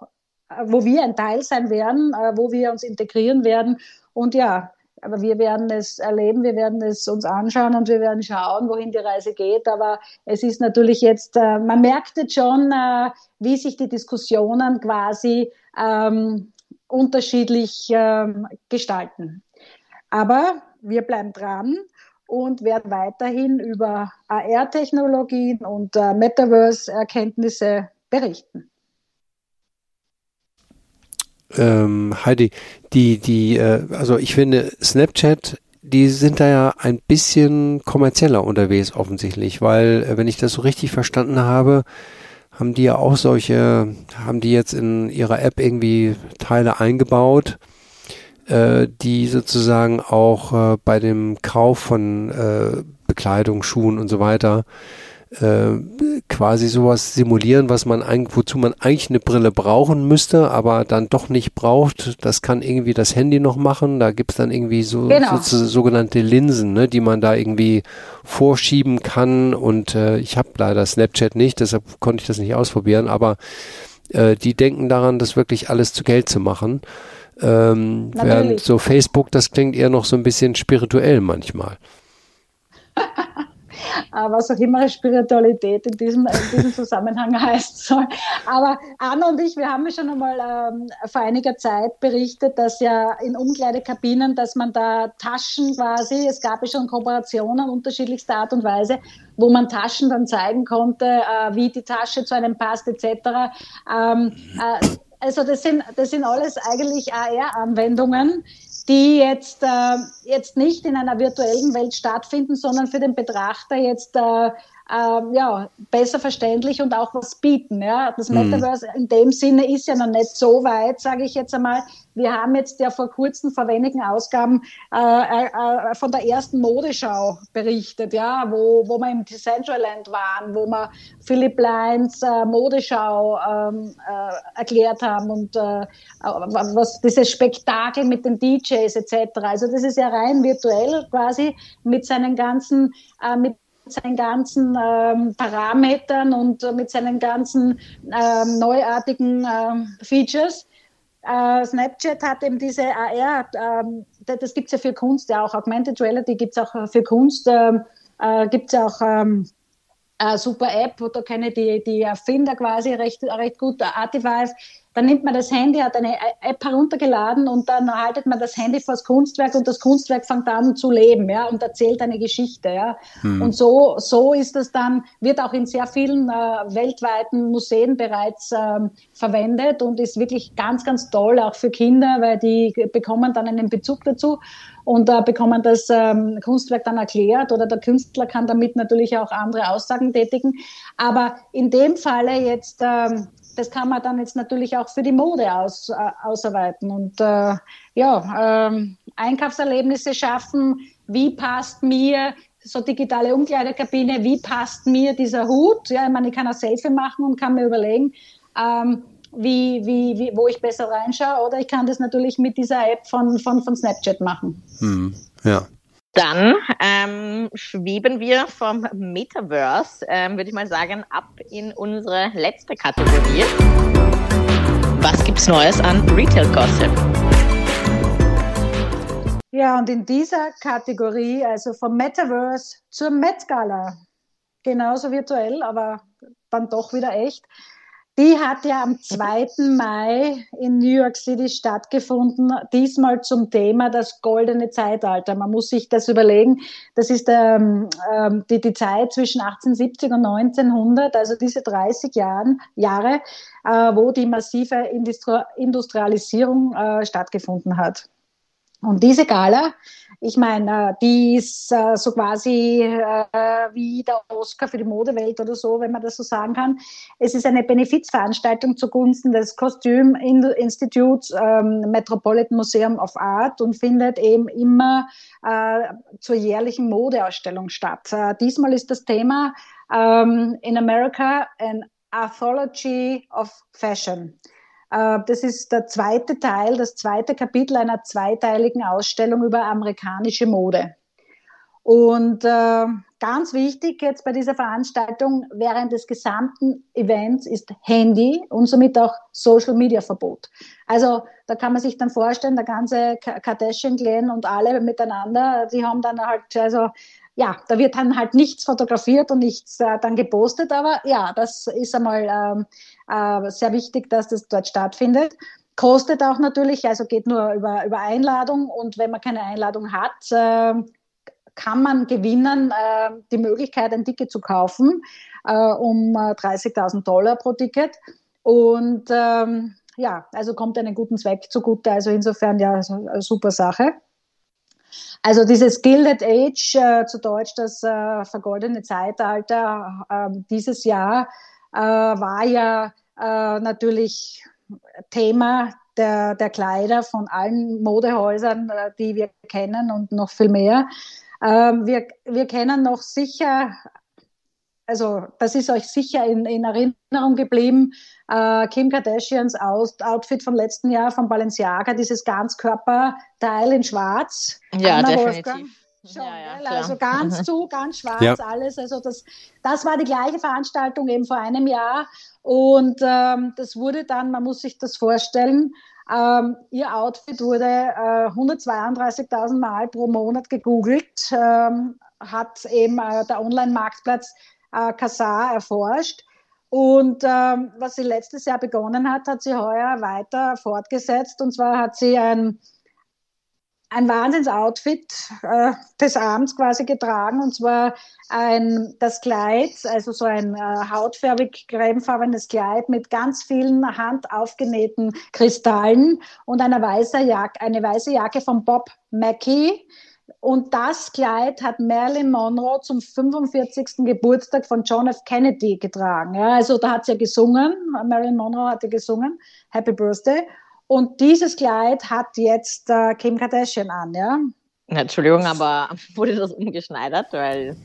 wo wir ein Teil sein werden, wo wir uns integrieren werden und ja, aber wir werden es erleben, wir werden es uns anschauen und wir werden schauen, wohin die Reise geht. Aber es ist natürlich jetzt, äh, man merkt jetzt schon, äh, wie sich die Diskussionen quasi ähm, unterschiedlich ähm, gestalten. Aber wir bleiben dran und werden weiterhin über AR-Technologien und äh, Metaverse-Erkenntnisse berichten. Ähm, Heidi, die, die, äh, also ich finde Snapchat, die sind da ja ein bisschen kommerzieller unterwegs offensichtlich, weil äh, wenn ich das so richtig verstanden habe, haben die ja auch solche, haben die jetzt in ihrer App irgendwie Teile eingebaut, die sozusagen auch äh, bei dem Kauf von äh, Bekleidung, Schuhen und so weiter äh, quasi sowas simulieren, was man eigentlich, wozu man eigentlich eine Brille brauchen müsste, aber dann doch nicht braucht. Das kann irgendwie das Handy noch machen. Da gibt's dann irgendwie so, Genau. so sogenannte Linsen, ne, die man da irgendwie vorschieben kann. Und äh, ich habe leider Snapchat nicht, deshalb konnte ich das nicht ausprobieren, aber äh, die denken daran, das wirklich alles zu Geld zu machen. Ähm, während so Facebook, das klingt eher noch so ein bisschen spirituell manchmal. äh, [laughs] was auch immer Spiritualität in diesem, in diesem Zusammenhang [laughs] heißen soll. Aber Anna und ich, wir haben ja schon einmal ähm, vor einiger Zeit berichtet, dass ja in Umkleidekabinen, dass man da Taschen quasi, es gab ja schon Kooperationen unterschiedlichster Art und Weise, wo man Taschen dann zeigen konnte, äh, wie die Tasche zu einem passt etc. Ähm, äh, also das sind, das sind alles eigentlich AR-Anwendungen, die jetzt, äh, jetzt nicht in einer virtuellen Welt stattfinden, sondern für den Betrachter jetzt äh, äh, ja, besser verständlich und auch was bieten. Ja? Das Mhm. Metaverse in dem Sinne ist ja noch nicht so weit, sage ich jetzt einmal. Wir haben jetzt ja vor kurzem, vor wenigen Ausgaben äh, äh, äh, von der ersten Modeschau berichtet, ja, wo, wo wir im Decentraland waren, wo wir Philipp Leins äh, Modeschau ähm, äh, erklärt haben und äh, was dieses Spektakel mit den DJs etc. Also das ist ja rein virtuell quasi mit seinen ganzen mit seinen ganzen ähm, Parametern und äh, mit seinen ganzen ähm, neuartigen ähm, Features. Äh, Snapchat hat eben diese AR, ähm, das, gibt es ja für Kunst, ja auch Augmented Reality gibt es auch äh, für Kunst, ähm, äh, gibt es auch ähm, eine super App, wo da kenne die, die Erfinder quasi recht, recht gut, Artifice. Dann nimmt man das Handy, hat eine App heruntergeladen und dann haltet man das Handy vor das Kunstwerk und das Kunstwerk fängt an zu leben, ja, und erzählt eine Geschichte, ja. Und so, so ist es dann, wird auch in sehr vielen äh, weltweiten Museen bereits ähm, verwendet und ist wirklich ganz, ganz toll, auch für Kinder, weil die bekommen dann einen Bezug dazu und äh, bekommen das ähm, Kunstwerk dann erklärt oder der Künstler kann damit natürlich auch andere Aussagen tätigen. Aber in dem Falle jetzt, ähm, das kann man dann jetzt natürlich auch für die Mode aus, äh, ausarbeiten und äh, ja, ähm, Einkaufserlebnisse schaffen. Wie passt mir so digitale Umkleidekabine? Wie passt mir dieser Hut? Ja, ich meine, ich kann ein Selfie machen und kann mir überlegen, ähm, wie, wie, wie, wo ich besser reinschaue. Oder ich kann das natürlich mit dieser App von, von, von Snapchat machen. Hm, ja. Dann ähm, schweben wir vom Metaverse, ähm, würde ich mal sagen, ab in unsere letzte Kategorie. Was gibt's Neues an Retail Gossip? Ja, und in dieser Kategorie, also vom Metaverse zur Met Gala, genauso virtuell, aber dann doch wieder echt, die hat ja am 2. Mai in New York City stattgefunden, diesmal zum Thema das goldene Zeitalter. Man muss sich das überlegen. Das ist ähm, ähm, die, die Zeit zwischen 1870 und 1900, also diese 30 Jahren, Jahre, äh, wo die massive Industri Industrialisierung äh, stattgefunden hat. Und diese Gala, ich meine, die ist äh, so quasi äh, wie der Oscar für die Modewelt oder so, wenn man das so sagen kann. Es ist eine Benefizveranstaltung zugunsten des Costume Institutes ähm, Metropolitan Museum of Art und findet eben immer äh, zur jährlichen Modeausstellung statt. Äh, diesmal ist das Thema ähm, in America an Anthology of Fashion. Das ist der zweite Teil, das zweite Kapitel einer zweiteiligen Ausstellung über amerikanische Mode. Und äh, ganz wichtig jetzt bei dieser Veranstaltung während des gesamten Events ist Handy und somit auch Social Media Verbot. Also da kann man sich dann vorstellen, der ganze Kardashian Clan und alle miteinander, die haben dann halt also ja, da wird dann halt nichts fotografiert und nichts äh, dann gepostet, aber ja, das ist einmal ähm, äh, sehr wichtig, dass das dort stattfindet. Kostet auch natürlich, also geht nur über, über Einladung und wenn man keine Einladung hat, äh, kann man gewinnen, äh, die Möglichkeit, ein Ticket zu kaufen äh, um 30.000 Dollar pro Ticket. Und ähm, ja, also kommt einen guten Zweck zugute. Also insofern ja, eine super Sache. Also dieses Gilded Age, äh, zu Deutsch das äh, vergoldene Zeitalter, äh, dieses Jahr äh, war ja äh, natürlich Thema der, der Kleider von allen Modehäusern, äh, die wir kennen und noch viel mehr. Ähm, wir, wir kennen noch sicher also das ist euch sicher in, in Erinnerung geblieben, äh, Kim Kardashians Aus Outfit vom letzten Jahr von Balenciaga, dieses Ganzkörperteil in schwarz. Ja, Anna definitiv. Wolfgang. Schon, ja, ja, also ganz zu, ganz [laughs] schwarz ja. alles. Also das, das war die gleiche Veranstaltung eben vor einem Jahr. Und ähm, das wurde dann, man muss sich das vorstellen, ähm, ihr Outfit wurde äh, 132.000 Mal pro Monat gegoogelt, ähm, hat eben äh, der Online-Marktplatz äh, Kassar erforscht. Und ähm, was sie letztes Jahr begonnen hat, hat sie heuer weiter fortgesetzt. Und zwar hat sie ein ein Wahnsinnsoutfit äh, des Abends quasi getragen und zwar ein, das Kleid, also so ein äh, hautfärbig cremefarbenes Kleid mit ganz vielen handaufgenähten Kristallen und einer weiße Jacke, eine weiße Jacke von Bob Mackie. Und das Kleid hat Marilyn Monroe zum 45. Geburtstag von John F. Kennedy getragen. Ja, also da hat sie ja gesungen, Marilyn Monroe hatte gesungen, Happy Birthday. Und dieses Kleid hat jetzt äh, Kim Kardashian an, ja? Entschuldigung, aber [laughs] wurde das umgeschneidert? Weil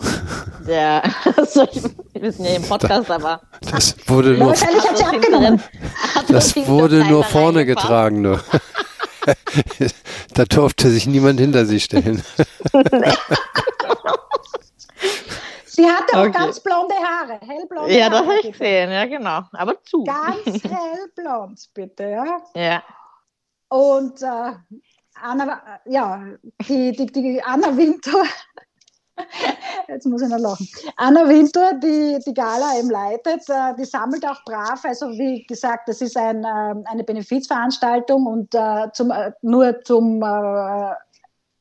[laughs] der, [laughs] also wir sind ja im Podcast, da, aber. Das wurde nur, abgenommen. Das wurde nur vorne getragen, nur. Da durfte sich niemand hinter sie stellen. Sie hatte auch okay. ganz blonde Haare, hellblonde Ja, das habe ich gesehen, ja genau. Aber zu. Ganz [laughs] hellblond, bitte, ja. Ja. Und äh, Anna, ja, die, die, die Anna Winter, jetzt muss ich noch lachen. Anna Winter, die die Gala eben leitet, äh, die sammelt auch brav. Also wie gesagt, das ist ein, äh, eine Benefizveranstaltung und äh, zum, nur zum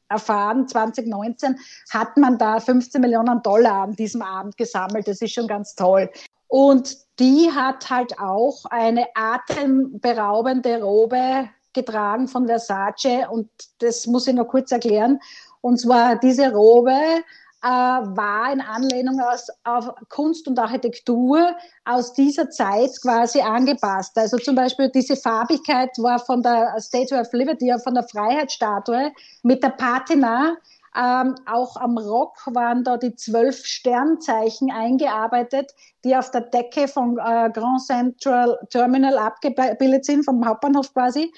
erfahren, 2019 hat man da 15 Millionen Dollar an diesem Abend gesammelt. Das ist schon ganz toll. Und die hat halt auch eine atemberaubende Robe getragen von Versace und das muss ich noch kurz erklären. Und zwar diese Robe äh, war in Anlehnung aus, auf Kunst und Architektur aus dieser Zeit quasi angepasst. Also zum Beispiel diese Farbigkeit war von der Statue of Liberty, von der Freiheitsstatue mit der Patina. Ähm, auch am Rock waren da die zwölf Sternzeichen eingearbeitet, die auf der Decke vom äh, Grand Central Terminal abgebildet sind, vom Hauptbahnhof quasi.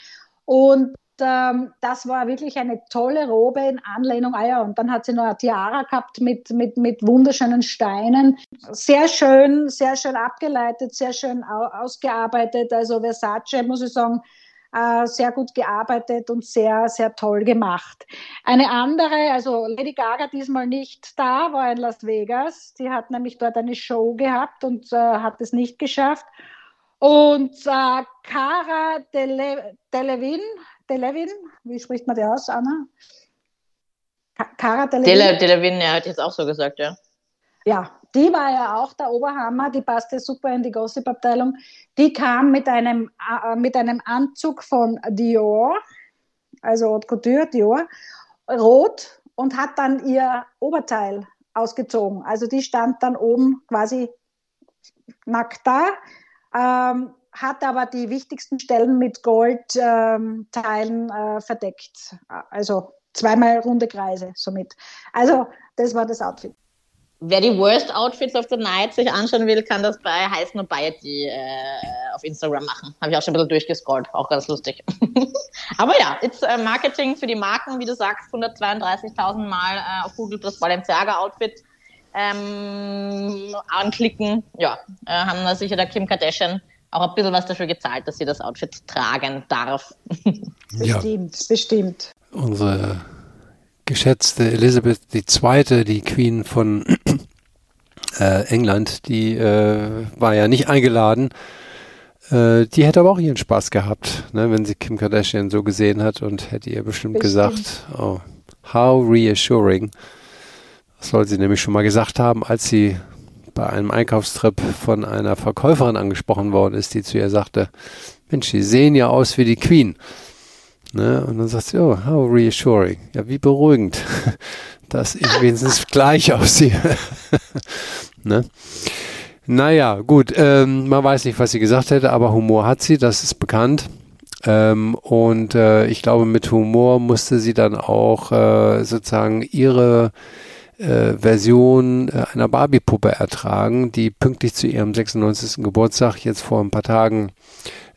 Und ähm, das war wirklich eine tolle Robe in Anlehnung. Ah ja, und dann hat sie noch eine Tiara gehabt mit, mit, mit wunderschönen Steinen. Sehr schön, sehr schön abgeleitet, sehr schön ausgearbeitet. Also Versace, muss ich sagen, äh, sehr gut gearbeitet und sehr, sehr toll gemacht. Eine andere, also Lady Gaga diesmal nicht da, war in Las Vegas. Sie hat nämlich dort eine Show gehabt und äh, hat es nicht geschafft. Und äh, Cara Dele Delevin, Delevin, wie spricht man die aus, Anna? Cara Delevin? Delevin, er hat jetzt auch so gesagt, ja. Ja, die war ja auch der Oberhammer, die passte super in die Gossip-Abteilung. Die kam mit einem, äh, mit einem Anzug von Dior, also Haute Couture, Dior, rot und hat dann ihr Oberteil ausgezogen. Also die stand dann oben quasi nackt da. Ähm, hat aber die wichtigsten Stellen mit Goldteilen ähm, äh, verdeckt. Also zweimal runde Kreise somit. Also das war das Outfit. Wer die Worst Outfits of the Night sich anschauen will, kann das bei Heiß Nobiety äh, auf Instagram machen. Habe ich auch schon ein bisschen durchgescrollt, auch ganz lustig. [laughs] Aber ja, it's äh, Marketing für die Marken, wie du sagst, 132.000 Mal äh, auf Google das Balenciaga Outfit ähm, anklicken. Ja, äh, haben da sicher der Kim Kardashian auch ein bisschen was dafür gezahlt, dass sie das Outfit tragen darf. [laughs] bestimmt, ja. bestimmt. Unsere geschätzte Elizabeth II., die Queen von [clears throat] äh, England, die äh, war ja nicht eingeladen. Äh, die hätte aber auch ihren Spaß gehabt, ne, wenn sie Kim Kardashian so gesehen hat und hätte ihr bestimmt, bestimmt. gesagt, oh, how reassuring. Das soll sie nämlich schon mal gesagt haben, als sie bei einem Einkaufstrip von einer Verkäuferin angesprochen worden ist, die zu ihr sagte, Mensch, Sie sehen ja aus wie die Queen. Ne? Und dann sagt sie, oh, how reassuring. Ja, wie beruhigend, [laughs] dass ich wenigstens gleich aussehe. [laughs] ne? Naja, gut, ähm, man weiß nicht, was sie gesagt hätte, aber Humor hat sie, das ist bekannt. Ähm, und äh, ich glaube, mit Humor musste sie dann auch äh, sozusagen ihre äh, Version äh, einer Barbie-Puppe ertragen, die pünktlich zu ihrem 96. Geburtstag jetzt vor ein paar Tagen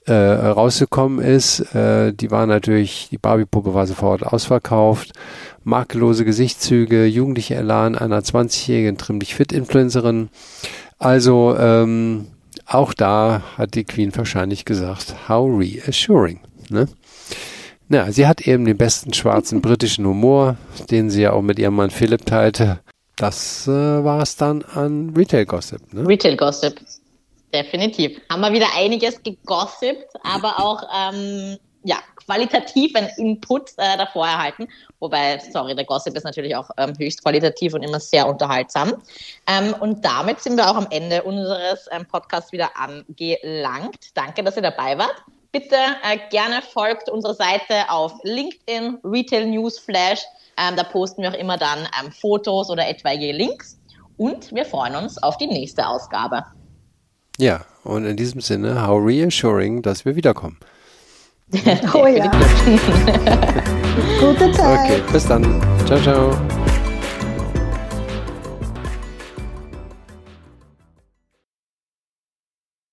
äh, rausgekommen ist. Äh, die war natürlich, die Barbie-Puppe war sofort ausverkauft. Makellose Gesichtszüge, jugendlicher Elan einer 20-jährigen trimmlich Fit-Influencerin. Also ähm, auch da hat die Queen wahrscheinlich gesagt, how reassuring. Ne? Na, sie hat eben den besten schwarzen britischen Humor, den sie ja auch mit ihrem Mann Philipp teilte. Das äh, war es dann an Retail Gossip. Ne? Retail Gossip, definitiv. Haben wir wieder einiges gegossipt, aber auch ähm, ja, qualitativen Input äh, davor erhalten. Wobei, sorry, der Gossip ist natürlich auch ähm, höchst qualitativ und immer sehr unterhaltsam. Ähm, und damit sind wir auch am Ende unseres ähm, Podcasts wieder angelangt. Danke, dass ihr dabei wart. Bitte äh, gerne folgt unserer Seite auf LinkedIn, Retail News Flash. Ähm, da posten wir auch immer dann ähm, Fotos oder etwaige Links. Und wir freuen uns auf die nächste Ausgabe. Ja, und in diesem Sinne, how reassuring, dass wir wiederkommen. [laughs] oh ja. [laughs] Gute Zeit. Okay, bis dann. Ciao, ciao.